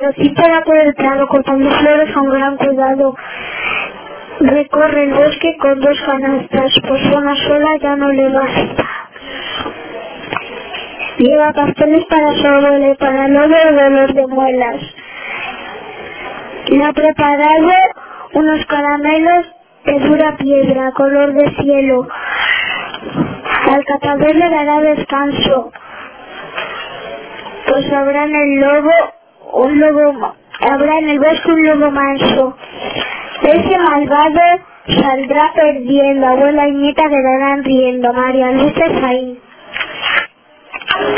cbp.gov/careers. Recita por el prado cortando flores con gran cuidado. Recorre el bosque con dos canastas, pues una sola ya no le basta. Lleva pasteles para su abuela y para no ver dolor de muelas. Le ha preparado unos caramelos de dura piedra, color de cielo. Al catador le dará descanso, pues habrá en el lobo un lobo, habrá en el bosque un lobo manso. Ese malvado saldrá perdiendo, abuela y nieta quedarán riendo, María Luisa Saín.